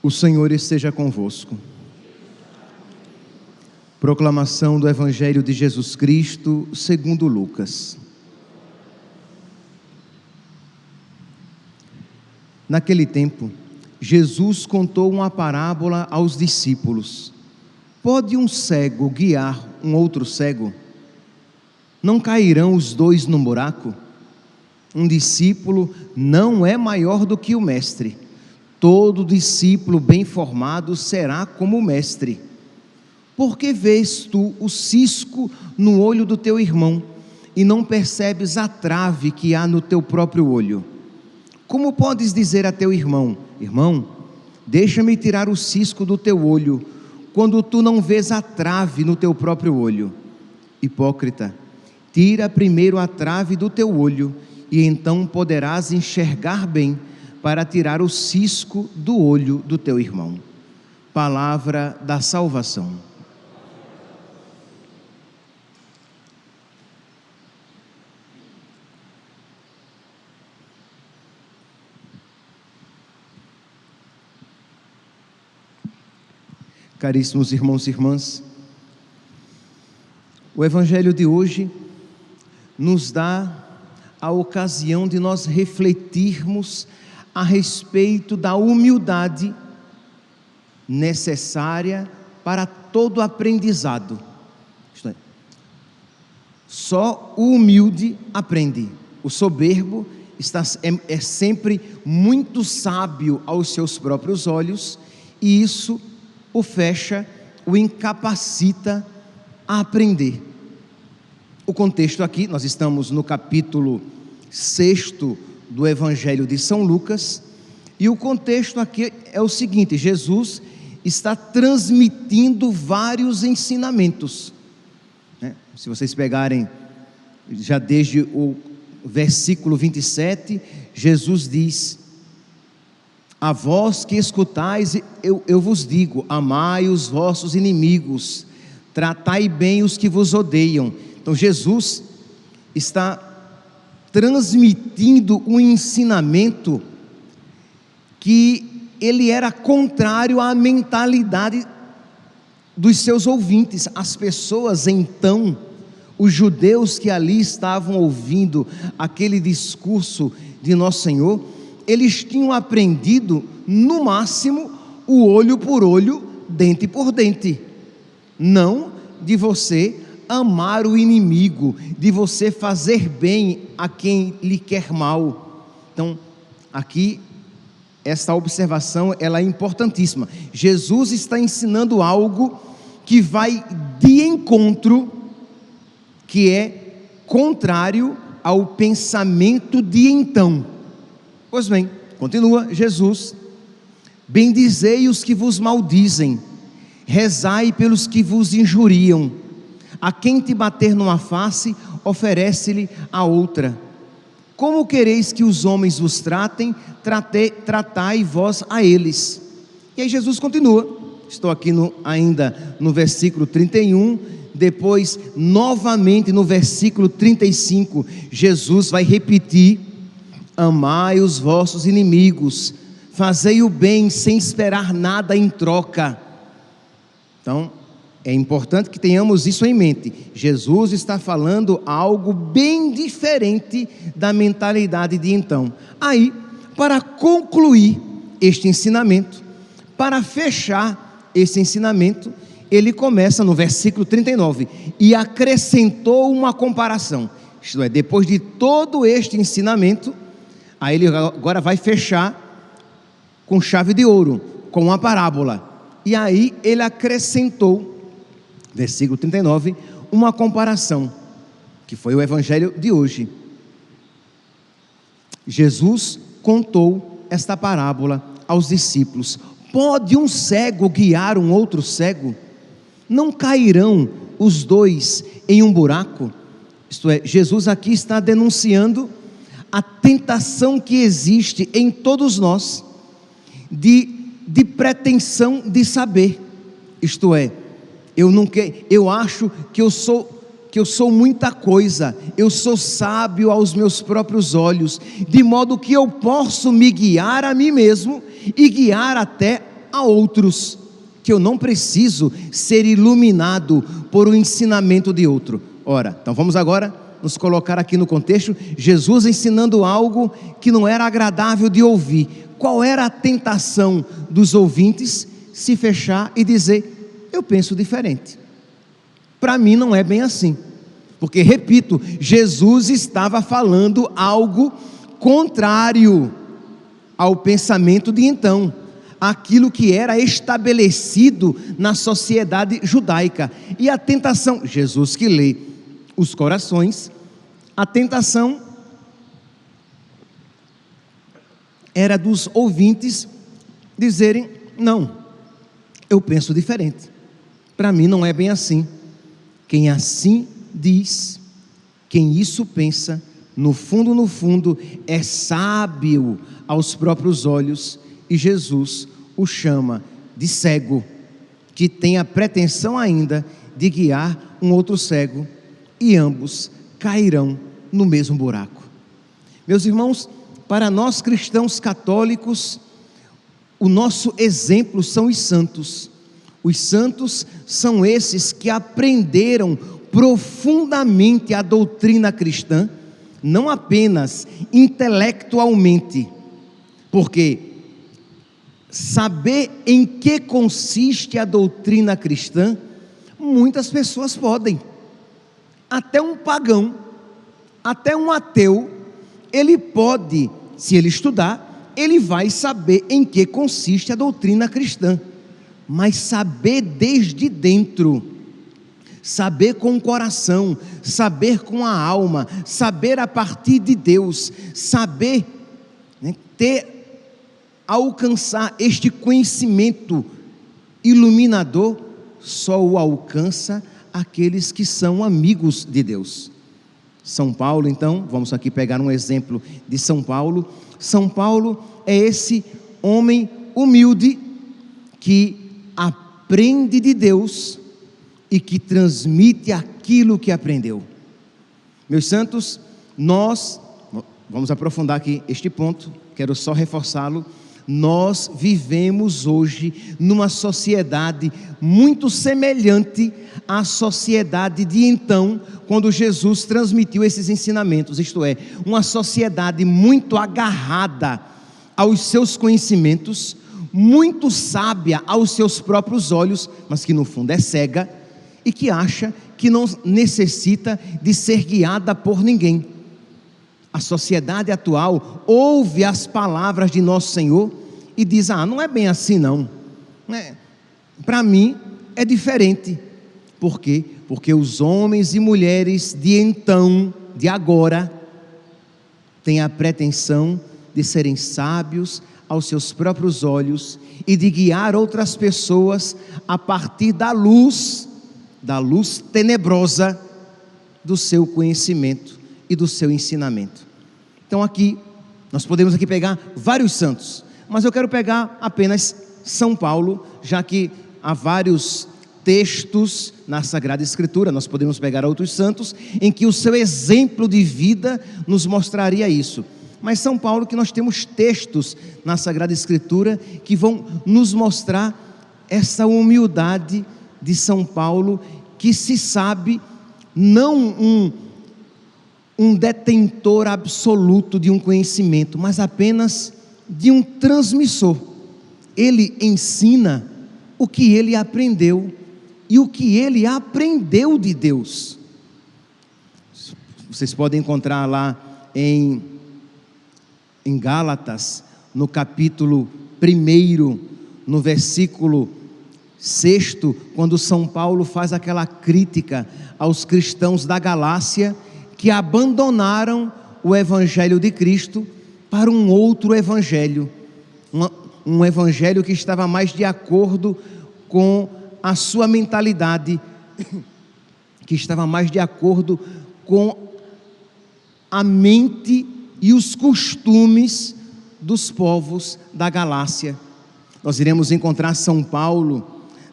O Senhor esteja convosco. Proclamação do Evangelho de Jesus Cristo, segundo Lucas. Naquele tempo, Jesus contou uma parábola aos discípulos. Pode um cego guiar um outro cego? Não cairão os dois no buraco? Um discípulo não é maior do que o mestre Todo discípulo bem formado será como mestre. Por que vês tu o cisco no olho do teu irmão e não percebes a trave que há no teu próprio olho? Como podes dizer a teu irmão: Irmão, deixa-me tirar o cisco do teu olho, quando tu não vês a trave no teu próprio olho? Hipócrita, tira primeiro a trave do teu olho, e então poderás enxergar bem para tirar o cisco do olho do teu irmão. Palavra da salvação. Caríssimos irmãos e irmãs, o Evangelho de hoje nos dá a ocasião de nós refletirmos a respeito da humildade necessária para todo aprendizado. É, só o humilde aprende. O soberbo está, é, é sempre muito sábio aos seus próprios olhos, e isso o fecha, o incapacita a aprender. O contexto aqui, nós estamos no capítulo 6 do Evangelho de São Lucas, e o contexto aqui é o seguinte: Jesus está transmitindo vários ensinamentos. Né? Se vocês pegarem, já desde o versículo 27, Jesus diz: A vós que escutais, eu, eu vos digo: amai os vossos inimigos, tratai bem os que vos odeiam. Então, Jesus está transmitindo um ensinamento que ele era contrário à mentalidade dos seus ouvintes. As pessoas então, os judeus que ali estavam ouvindo aquele discurso de Nosso Senhor, eles tinham aprendido, no máximo, o olho por olho, dente por dente. Não de você amar o inimigo, de você fazer bem a quem lhe quer mal. Então, aqui esta observação ela é importantíssima. Jesus está ensinando algo que vai de encontro, que é contrário ao pensamento de então. Pois bem, continua Jesus: Bendizei os que vos maldizem, rezai pelos que vos injuriam a quem te bater numa face, oferece-lhe a outra. Como quereis que os homens vos tratem, trate, tratai vós a eles. E aí Jesus continua. Estou aqui no, ainda no versículo 31. Depois, novamente no versículo 35, Jesus vai repetir: Amai os vossos inimigos, fazei o bem sem esperar nada em troca. Então, é importante que tenhamos isso em mente. Jesus está falando algo bem diferente da mentalidade de então. Aí, para concluir este ensinamento, para fechar esse ensinamento, ele começa no versículo 39 e acrescentou uma comparação. Isto é, depois de todo este ensinamento, aí ele agora vai fechar com chave de ouro, com uma parábola. E aí ele acrescentou versículo 39, uma comparação, que foi o evangelho de hoje. Jesus contou esta parábola aos discípulos: Pode um cego guiar um outro cego? Não cairão os dois em um buraco? Isto é, Jesus aqui está denunciando a tentação que existe em todos nós de, de pretensão de saber, isto é, eu não quero, eu acho que eu sou que eu sou muita coisa, eu sou sábio aos meus próprios olhos, de modo que eu posso me guiar a mim mesmo e guiar até a outros, que eu não preciso ser iluminado por o ensinamento de outro. Ora, então vamos agora nos colocar aqui no contexto, Jesus ensinando algo que não era agradável de ouvir. Qual era a tentação dos ouvintes? Se fechar e dizer: Eu penso diferente. Para mim não é bem assim. Porque, repito, Jesus estava falando algo contrário ao pensamento de então, aquilo que era estabelecido na sociedade judaica. E a tentação, Jesus que lê os corações, a tentação era dos ouvintes dizerem: não, eu penso diferente. Para mim não é bem assim. Quem assim diz, quem isso pensa, no fundo, no fundo, é sábio aos próprios olhos, e Jesus o chama de cego, que tem a pretensão ainda de guiar um outro cego, e ambos cairão no mesmo buraco. Meus irmãos, para nós cristãos católicos, o nosso exemplo são os santos. Os santos são esses que aprenderam profundamente a doutrina cristã, não apenas intelectualmente, porque saber em que consiste a doutrina cristã, muitas pessoas podem, até um pagão, até um ateu, ele pode, se ele estudar, ele vai saber em que consiste a doutrina cristã, mas saber desde dentro, saber com o coração, saber com a alma, saber a partir de Deus, saber né, ter, alcançar este conhecimento iluminador, só o alcança aqueles que são amigos de Deus. São Paulo, então, vamos aqui pegar um exemplo de São Paulo. São Paulo é esse homem humilde que aprende de Deus e que transmite aquilo que aprendeu. Meus santos, nós, vamos aprofundar aqui este ponto, quero só reforçá-lo. Nós vivemos hoje numa sociedade muito semelhante à sociedade de então, quando Jesus transmitiu esses ensinamentos, isto é, uma sociedade muito agarrada aos seus conhecimentos, muito sábia aos seus próprios olhos, mas que no fundo é cega e que acha que não necessita de ser guiada por ninguém. A sociedade atual ouve as palavras de nosso Senhor e diz: Ah, não é bem assim não. É, Para mim é diferente. Por quê? Porque os homens e mulheres de então, de agora, têm a pretensão de serem sábios aos seus próprios olhos e de guiar outras pessoas a partir da luz da luz tenebrosa do seu conhecimento e do seu ensinamento. Então aqui nós podemos aqui pegar vários santos, mas eu quero pegar apenas São Paulo, já que há vários textos na Sagrada Escritura, nós podemos pegar outros santos em que o seu exemplo de vida nos mostraria isso. Mas São Paulo que nós temos textos na Sagrada Escritura que vão nos mostrar essa humildade de São Paulo, que se sabe não um, um detentor absoluto de um conhecimento, mas apenas de um transmissor. Ele ensina o que ele aprendeu e o que ele aprendeu de Deus. Vocês podem encontrar lá em, em Gálatas, no capítulo 1, no versículo Sexto, quando São Paulo faz aquela crítica aos cristãos da Galácia que abandonaram o evangelho de Cristo para um outro evangelho, um evangelho que estava mais de acordo com a sua mentalidade, que estava mais de acordo com a mente e os costumes dos povos da Galácia. Nós iremos encontrar São Paulo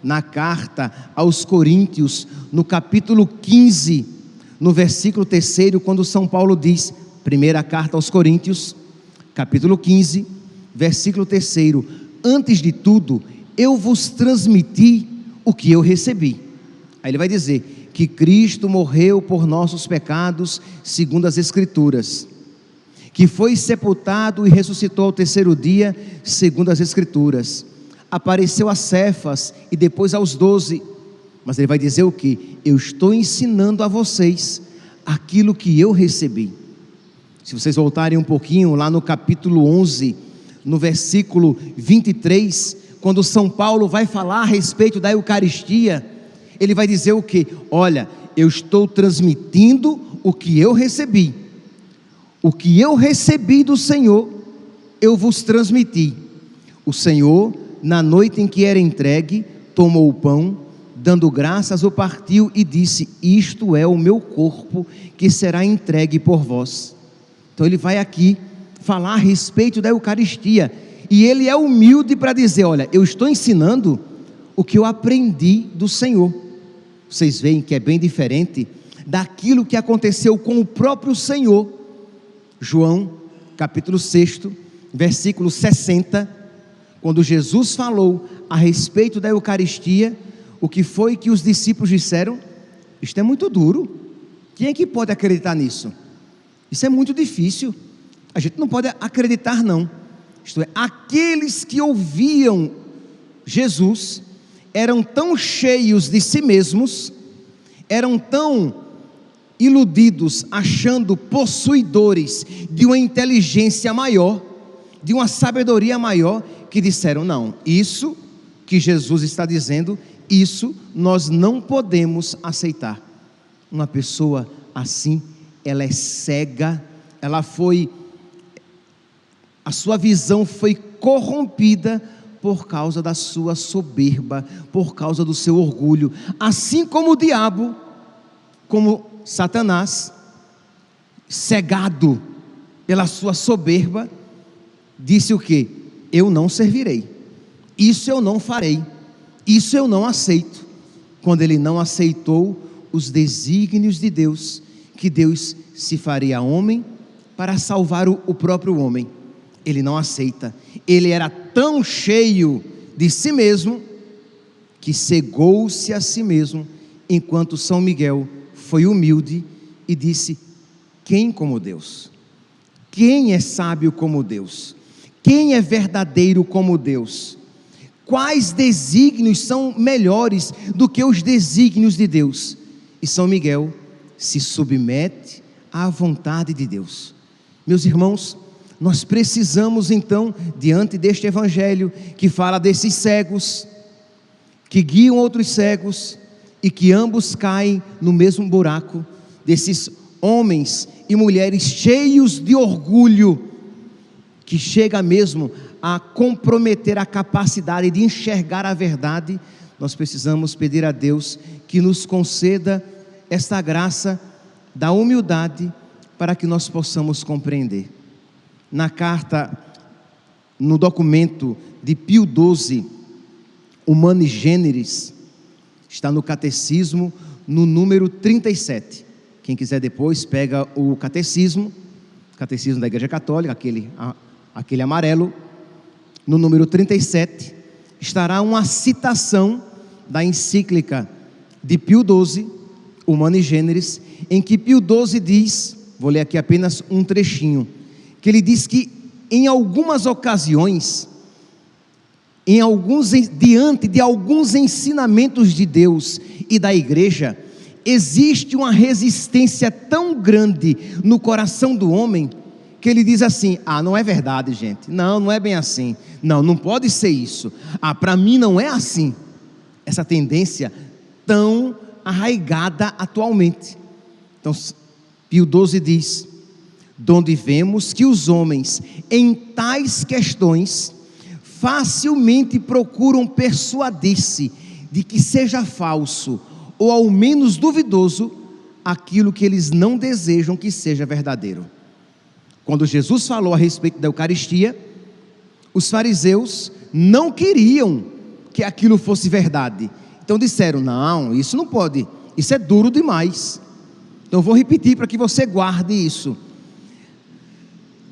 na carta aos Coríntios, no capítulo 15, no versículo 3, quando São Paulo diz, primeira carta aos Coríntios, capítulo 15, versículo 3: Antes de tudo, eu vos transmiti o que eu recebi. Aí ele vai dizer que Cristo morreu por nossos pecados, segundo as Escrituras, que foi sepultado e ressuscitou ao terceiro dia, segundo as Escrituras, apareceu a Cefas e depois aos doze. Mas ele vai dizer o que? Eu estou ensinando a vocês aquilo que eu recebi. Se vocês voltarem um pouquinho lá no capítulo 11, no versículo 23, quando São Paulo vai falar a respeito da Eucaristia, ele vai dizer o que? Olha, eu estou transmitindo o que eu recebi. O que eu recebi do Senhor, eu vos transmiti. O Senhor, na noite em que era entregue, tomou o pão, dando graças, o partiu e disse: Isto é o meu corpo que será entregue por vós. Então ele vai aqui falar a respeito da Eucaristia. E ele é humilde para dizer: Olha, eu estou ensinando o que eu aprendi do Senhor. Vocês veem que é bem diferente daquilo que aconteceu com o próprio Senhor. João, capítulo 6, versículo 60, quando Jesus falou a respeito da Eucaristia, o que foi que os discípulos disseram? Isto é muito duro. Quem é que pode acreditar nisso? Isso é muito difícil. A gente não pode acreditar, não. Isto é, aqueles que ouviam Jesus eram tão cheios de si mesmos, eram tão iludidos, achando possuidores de uma inteligência maior, de uma sabedoria maior, que disseram: não, isso que Jesus está dizendo, isso nós não podemos aceitar. Uma pessoa assim, ela é cega, ela foi a sua visão foi corrompida por causa da sua soberba, por causa do seu orgulho, assim como o diabo, como Satanás, cegado pela sua soberba, disse o que? Eu não servirei, isso eu não farei, isso eu não aceito. Quando ele não aceitou os desígnios de Deus, que Deus se faria homem para salvar o próprio homem ele não aceita. Ele era tão cheio de si mesmo que cegou-se a si mesmo, enquanto São Miguel foi humilde e disse: Quem como Deus? Quem é sábio como Deus? Quem é verdadeiro como Deus? Quais desígnios são melhores do que os desígnios de Deus? E São Miguel se submete à vontade de Deus. Meus irmãos, nós precisamos então, diante deste evangelho que fala desses cegos, que guiam outros cegos e que ambos caem no mesmo buraco, desses homens e mulheres cheios de orgulho, que chega mesmo a comprometer a capacidade de enxergar a verdade, nós precisamos pedir a Deus que nos conceda esta graça da humildade para que nós possamos compreender. Na carta, no documento de Pio XII, Humani Generis, está no catecismo, no número 37. Quem quiser depois, pega o catecismo, catecismo da Igreja Católica, aquele, aquele amarelo, no número 37, estará uma citação da encíclica de Pio XII, Humani Generis, em que Pio XII diz, vou ler aqui apenas um trechinho, que ele diz que em algumas ocasiões, em alguns diante de alguns ensinamentos de Deus e da igreja, existe uma resistência tão grande no coração do homem que ele diz assim: "Ah, não é verdade, gente. Não, não é bem assim. Não, não pode ser isso. Ah, para mim não é assim." Essa tendência tão arraigada atualmente. Então, Pio 12 diz: donde vemos que os homens, em tais questões, facilmente procuram persuadir-se de que seja falso, ou ao menos duvidoso, aquilo que eles não desejam que seja verdadeiro. Quando Jesus falou a respeito da Eucaristia, os fariseus não queriam que aquilo fosse verdade. Então disseram: não, isso não pode, isso é duro demais. Então vou repetir para que você guarde isso.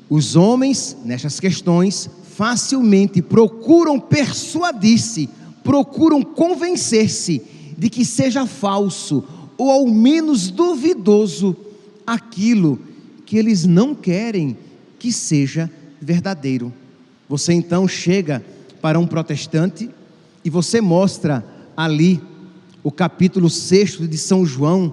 Os homens, nestas questões, facilmente procuram persuadir-se, procuram convencer-se de que seja falso ou ao menos duvidoso aquilo que eles não querem que seja verdadeiro. Você então chega para um protestante e você mostra ali o capítulo 6 de São João,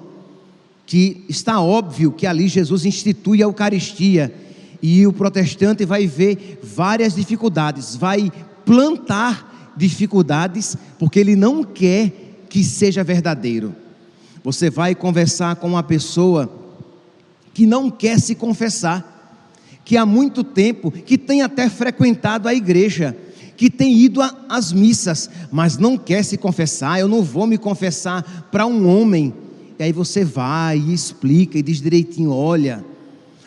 que está óbvio que ali Jesus institui a Eucaristia, e o protestante vai ver várias dificuldades, vai plantar dificuldades, porque ele não quer que seja verdadeiro. Você vai conversar com uma pessoa que não quer se confessar, que há muito tempo, que tem até frequentado a igreja, que tem ido às missas, mas não quer se confessar. Eu não vou me confessar para um homem. E aí você vai e explica e diz direitinho: olha,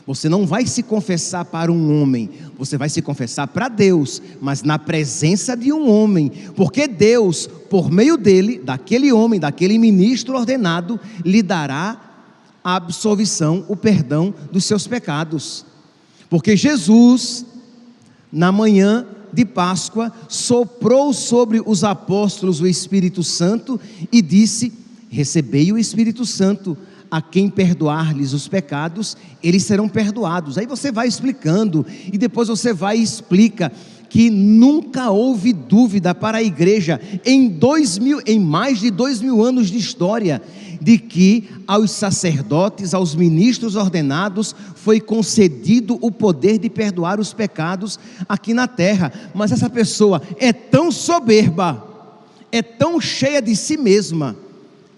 você não vai se confessar para um homem, você vai se confessar para Deus, mas na presença de um homem, porque Deus, por meio dele, daquele homem, daquele ministro ordenado, lhe dará a absolvição, o perdão dos seus pecados. Porque Jesus, na manhã de Páscoa, soprou sobre os apóstolos o Espírito Santo e disse: Recebei o Espírito Santo a quem perdoar-lhes os pecados, eles serão perdoados. Aí você vai explicando e depois você vai e explica que nunca houve dúvida para a igreja em dois mil, em mais de dois mil anos de história, de que aos sacerdotes, aos ministros ordenados, foi concedido o poder de perdoar os pecados aqui na terra. Mas essa pessoa é tão soberba, é tão cheia de si mesma,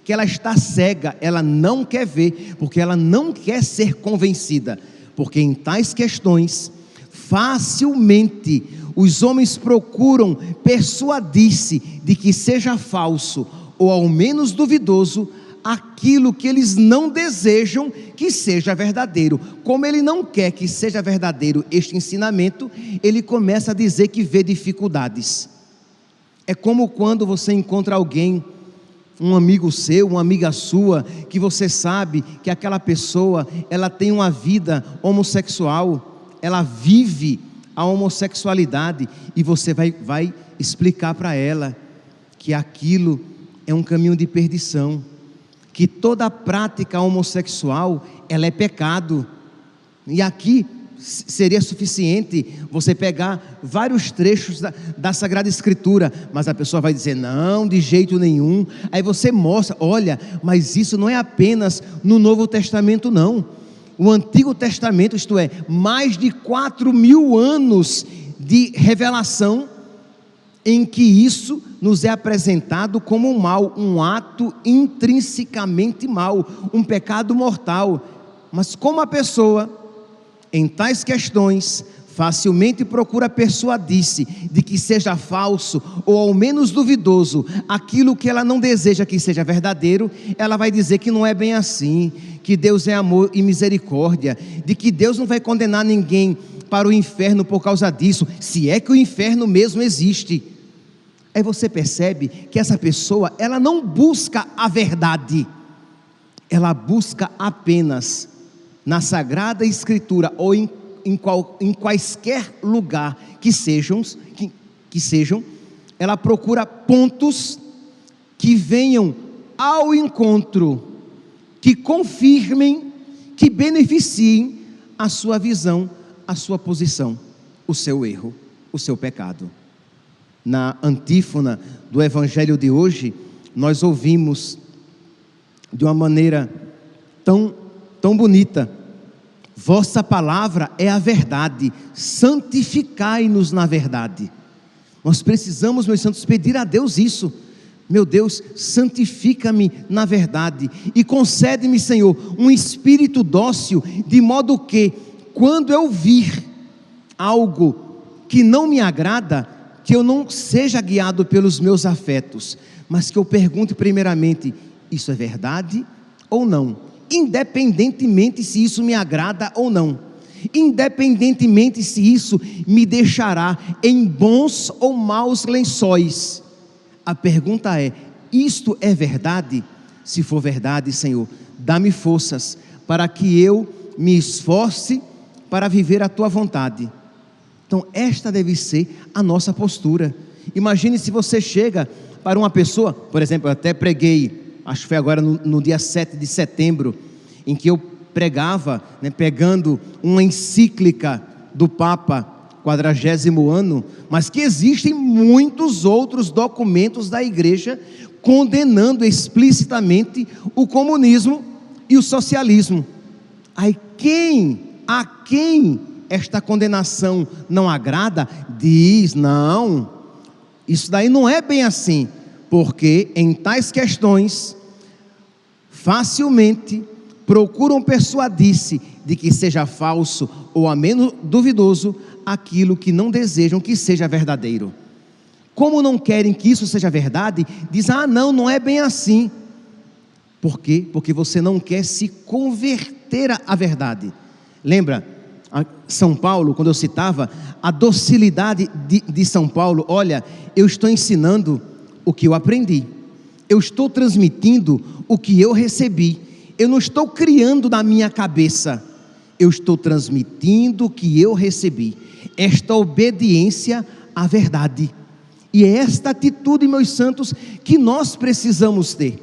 que ela está cega, ela não quer ver, porque ela não quer ser convencida, porque em tais questões, facilmente os homens procuram persuadir-se de que seja falso ou ao menos duvidoso aquilo que eles não desejam que seja verdadeiro. Como ele não quer que seja verdadeiro este ensinamento, ele começa a dizer que vê dificuldades. É como quando você encontra alguém um amigo seu, uma amiga sua, que você sabe que aquela pessoa, ela tem uma vida homossexual, ela vive a homossexualidade e você vai, vai explicar para ela que aquilo é um caminho de perdição, que toda prática homossexual, ela é pecado. E aqui seria suficiente você pegar vários trechos da, da, Sagrada Escritura, mas a pessoa vai dizer, não, de jeito nenhum. Aí você mostra, olha, mas isso não é apenas no Novo Testamento, não. O Antigo Testamento, isto é, mais de quatro mil anos de revelação, em que isso nos é apresentado como um mal, um ato intrinsecamente mal, um pecado mortal. Mas como a pessoa em tais questões, facilmente procura persuadir-se de que seja falso ou ao menos duvidoso aquilo que ela não deseja que seja verdadeiro, ela vai dizer que não é bem assim, que Deus é amor e misericórdia, de que Deus não vai condenar ninguém para o inferno por causa disso, se é que o inferno mesmo existe. Aí você percebe que essa pessoa, ela não busca a verdade, ela busca apenas na Sagrada Escritura ou em, em, qual, em quaisquer lugar que sejam, que, que sejam, ela procura pontos que venham ao encontro, que confirmem, que beneficiem a sua visão, a sua posição, o seu erro, o seu pecado. Na antífona do Evangelho de hoje, nós ouvimos de uma maneira tão, tão bonita Vossa palavra é a verdade, santificai-nos na verdade. Nós precisamos, meus santos, pedir a Deus isso. Meu Deus, santifica-me na verdade e concede-me, Senhor, um espírito dócil, de modo que, quando eu vir algo que não me agrada, que eu não seja guiado pelos meus afetos, mas que eu pergunte primeiramente: isso é verdade ou não? Independentemente se isso me agrada ou não, independentemente se isso me deixará em bons ou maus lençóis. A pergunta é: isto é verdade? Se for verdade, Senhor, dá-me forças para que eu me esforce para viver a tua vontade. Então, esta deve ser a nossa postura. Imagine se você chega para uma pessoa, por exemplo, eu até preguei, acho que foi agora no, no dia 7 de setembro, em que eu pregava, né, pegando uma encíclica do Papa, quadragésimo ano, mas que existem muitos outros documentos da igreja condenando explicitamente o comunismo e o socialismo. Aí quem, a quem esta condenação não agrada, diz: não, isso daí não é bem assim, porque em tais questões, facilmente procuram persuadir-se de que seja falso ou a menos duvidoso aquilo que não desejam que seja verdadeiro. Como não querem que isso seja verdade, diz: ah, não, não é bem assim. Por quê? Porque você não quer se converter à verdade. Lembra, São Paulo, quando eu citava, a docilidade de, de São Paulo, olha, eu estou ensinando o que eu aprendi, eu estou transmitindo o que eu recebi, eu não estou criando na minha cabeça, eu estou transmitindo o que eu recebi, esta obediência à verdade. E é esta atitude, meus santos, que nós precisamos ter.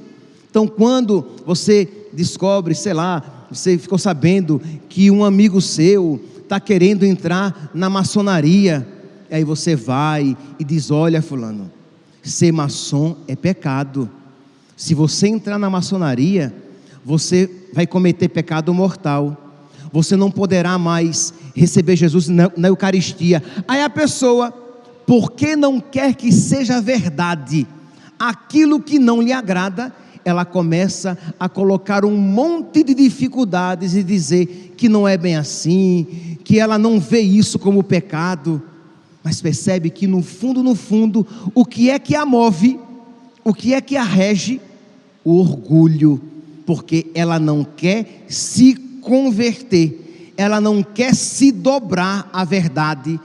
Então, quando você descobre, sei lá, você ficou sabendo que um amigo seu está querendo entrar na maçonaria, aí você vai e diz: Olha, Fulano, ser maçom é pecado. Se você entrar na maçonaria, você vai cometer pecado mortal. Você não poderá mais receber Jesus na, Eucaristia. Aí a pessoa, porque não quer que seja verdade aquilo que não lhe agrada, ela começa a colocar um monte de dificuldades e dizer que não é bem assim, que ela não vê isso como pecado, mas percebe que no fundo, no fundo, o que é que a move, o que é que a rege? O orgulho, porque ela não quer se converter, ela não quer se dobrar à verdade,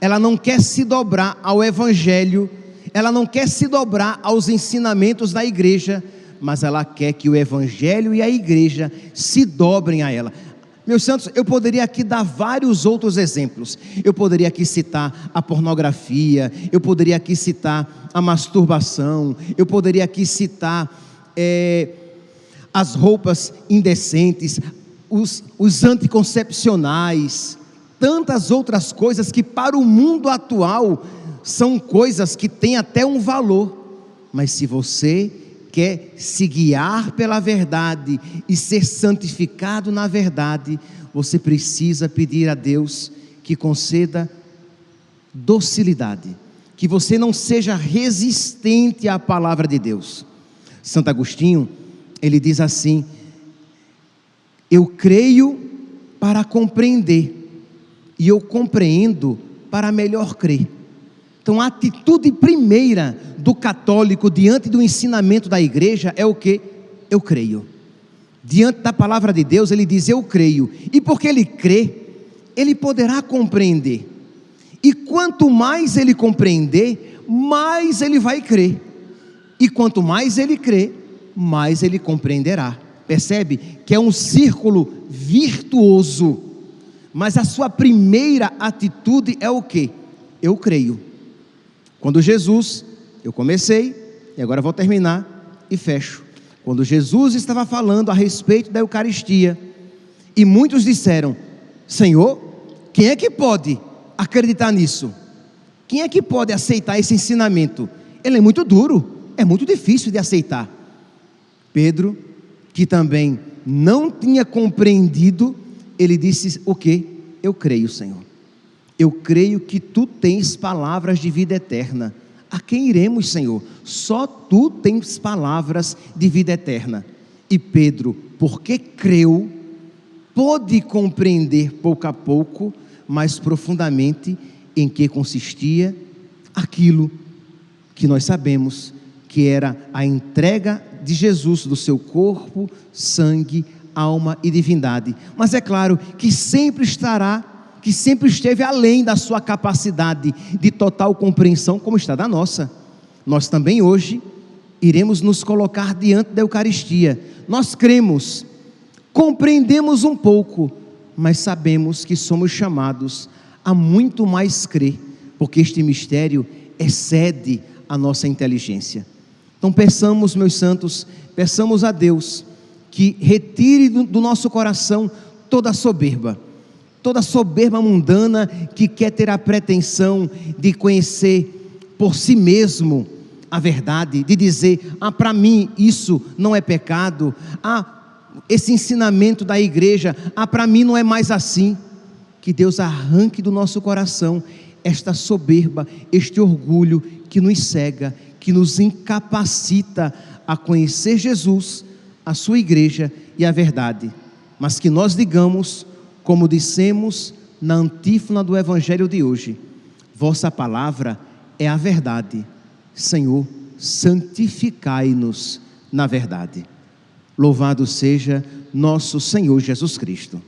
ela não quer se dobrar ao evangelho, ela não quer se dobrar aos ensinamentos da igreja, mas ela quer que o Evangelho e a igreja se dobrem a ela. Meus santos, eu poderia aqui dar vários outros exemplos. Eu poderia aqui citar a pornografia, eu poderia aqui citar a masturbação, eu poderia aqui citar é, as roupas indecentes, os, os anticoncepcionais, tantas outras coisas que para o mundo atual são coisas que têm até um valor. Mas se você quer se guiar pela verdade e ser santificado na verdade, você precisa pedir a Deus que conceda docilidade, que você não seja resistente à palavra de Deus. Santo Agostinho, ele diz assim: Eu creio para compreender, e eu compreendo para melhor crer. Então, a atitude primeira do católico diante do ensinamento da igreja é o que? Eu creio. Diante da palavra de Deus, ele diz: Eu creio. E porque ele crê, ele poderá compreender. E quanto mais ele compreender, mais ele vai crer. E quanto mais ele crê, mais ele compreenderá. Percebe que é um círculo virtuoso. Mas a sua primeira atitude é o que? Eu creio. Quando Jesus, eu comecei e agora vou terminar e fecho. Quando Jesus estava falando a respeito da Eucaristia, e muitos disseram: Senhor, quem é que pode acreditar nisso? Quem é que pode aceitar esse ensinamento? Ele é muito duro, é muito difícil de aceitar. Pedro, que também não tinha compreendido, ele disse: O que? Eu creio, Senhor. Eu creio que tu tens palavras de vida eterna. A quem iremos, Senhor? Só tu tens palavras de vida eterna. E Pedro, porque creu, pôde compreender pouco a pouco, mais profundamente, em que consistia aquilo que nós sabemos que era a entrega de Jesus do seu corpo, sangue, alma e divindade. Mas é claro que sempre estará que sempre esteve além da sua capacidade de total compreensão, como está da nossa. Nós também hoje iremos nos colocar diante da Eucaristia. Nós cremos, compreendemos um pouco, mas sabemos que somos chamados a muito mais crer, porque este mistério excede a nossa inteligência. Então, peçamos, meus santos, peçamos a Deus que retire do nosso coração toda a soberba, toda soberba mundana que quer ter a pretensão de conhecer por si mesmo a verdade, de dizer: ah, para mim isso não é pecado, ah, esse ensinamento da igreja, ah, para mim não é mais assim. Que Deus arranque do nosso coração esta soberba, este orgulho que nos cega, que nos incapacita a conhecer Jesus, a sua igreja e a verdade. Mas que nós digamos, como dissemos na antífona do evangelho de hoje: Vossa palavra é a verdade. Senhor, santificai-nos na verdade. Louvado seja nosso Senhor Jesus Cristo.